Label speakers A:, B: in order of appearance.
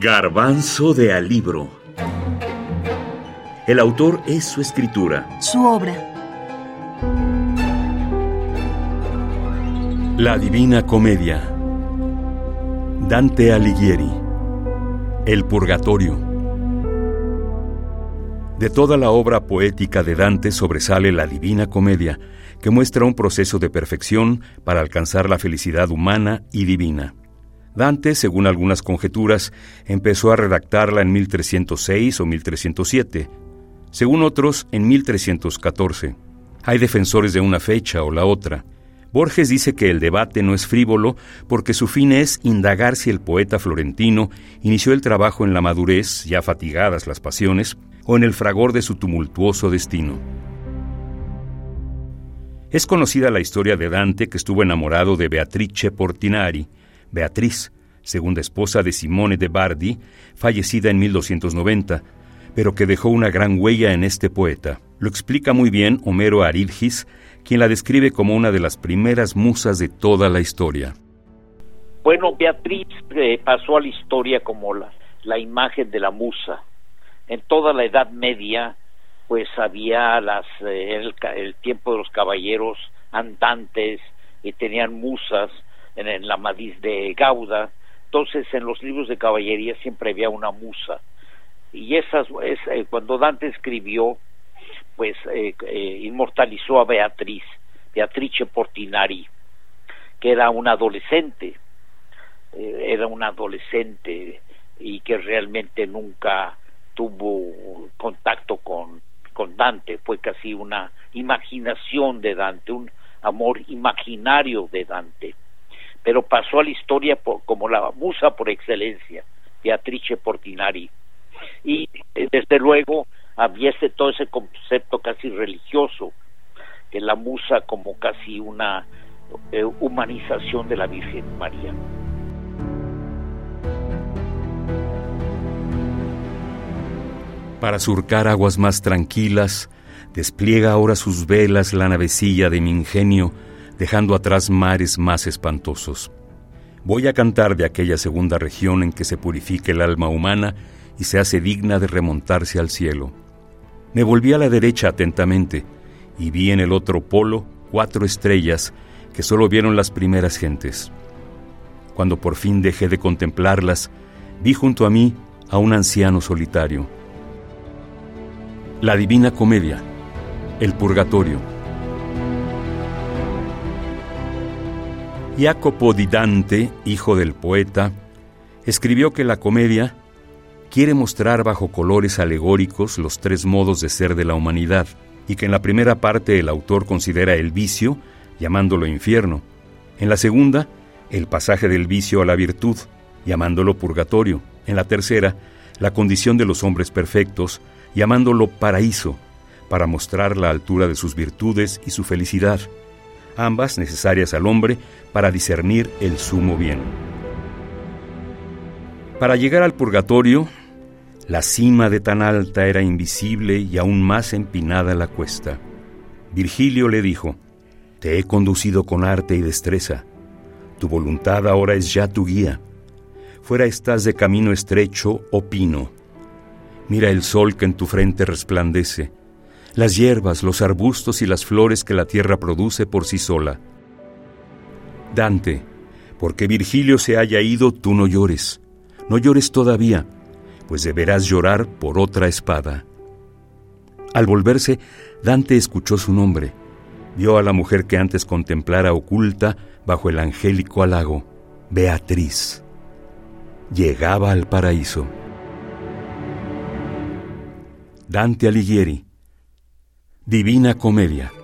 A: Garbanzo de Alibro. El autor es su escritura.
B: Su obra.
C: La Divina Comedia. Dante Alighieri. El Purgatorio. De toda la obra poética de Dante sobresale la Divina Comedia, que muestra un proceso de perfección para alcanzar la felicidad humana y divina. Dante, según algunas conjeturas, empezó a redactarla en 1306 o 1307, según otros en 1314. Hay defensores de una fecha o la otra. Borges dice que el debate no es frívolo porque su fin es indagar si el poeta florentino inició el trabajo en la madurez, ya fatigadas las pasiones, o en el fragor de su tumultuoso destino. Es conocida la historia de Dante que estuvo enamorado de Beatrice Portinari, Beatriz, segunda esposa de Simone de Bardi, fallecida en 1290, pero que dejó una gran huella en este poeta. Lo explica muy bien Homero Arilgis, quien la describe como una de las primeras musas de toda la historia.
D: Bueno, Beatriz eh, pasó a la historia como la, imagen de la musa. En toda la Edad Media, pues había las, eh, el, tiempo de los caballeros andantes y tenían musas en, la Madiz de Gauda. Entonces, en los libros de caballería siempre había una musa. Y esas, es, eh, cuando Dante escribió, pues eh, inmortalizó a Beatriz, Beatrice Portinari, que era una adolescente, era una adolescente y que realmente nunca tuvo contacto con con Dante, fue casi una imaginación de Dante, un amor imaginario de Dante, pero pasó a la historia como la musa por excelencia, Beatrice Portinari. Y eh, desde luego había ese, todo ese concepto casi religioso, de la musa como casi una eh, humanización de la Virgen María.
C: Para surcar aguas más tranquilas, despliega ahora sus velas la navecilla de mi ingenio, dejando atrás mares más espantosos. Voy a cantar de aquella segunda región en que se purifica el alma humana y se hace digna de remontarse al cielo. Me volví a la derecha atentamente y vi en el otro polo cuatro estrellas que solo vieron las primeras gentes. Cuando por fin dejé de contemplarlas, vi junto a mí a un anciano solitario la Divina Comedia, El Purgatorio. Jacopo di Dante, hijo del poeta, escribió que la comedia quiere mostrar bajo colores alegóricos los tres modos de ser de la humanidad, y que en la primera parte el autor considera el vicio, llamándolo infierno, en la segunda, el pasaje del vicio a la virtud, llamándolo purgatorio, en la tercera, la condición de los hombres perfectos, llamándolo paraíso, para mostrar la altura de sus virtudes y su felicidad, ambas necesarias al hombre para discernir el sumo bien. Para llegar al purgatorio, la cima de tan alta era invisible y aún más empinada la cuesta. Virgilio le dijo, Te he conducido con arte y destreza, tu voluntad ahora es ya tu guía. Fuera estás de camino estrecho o pino, Mira el sol que en tu frente resplandece, las hierbas, los arbustos y las flores que la tierra produce por sí sola. Dante, porque Virgilio se haya ido, tú no llores, no llores todavía, pues deberás llorar por otra espada. Al volverse, Dante escuchó su nombre, vio a la mujer que antes contemplara oculta bajo el angélico halago, Beatriz. Llegaba al paraíso. Dante Alighieri. Divina Comedia.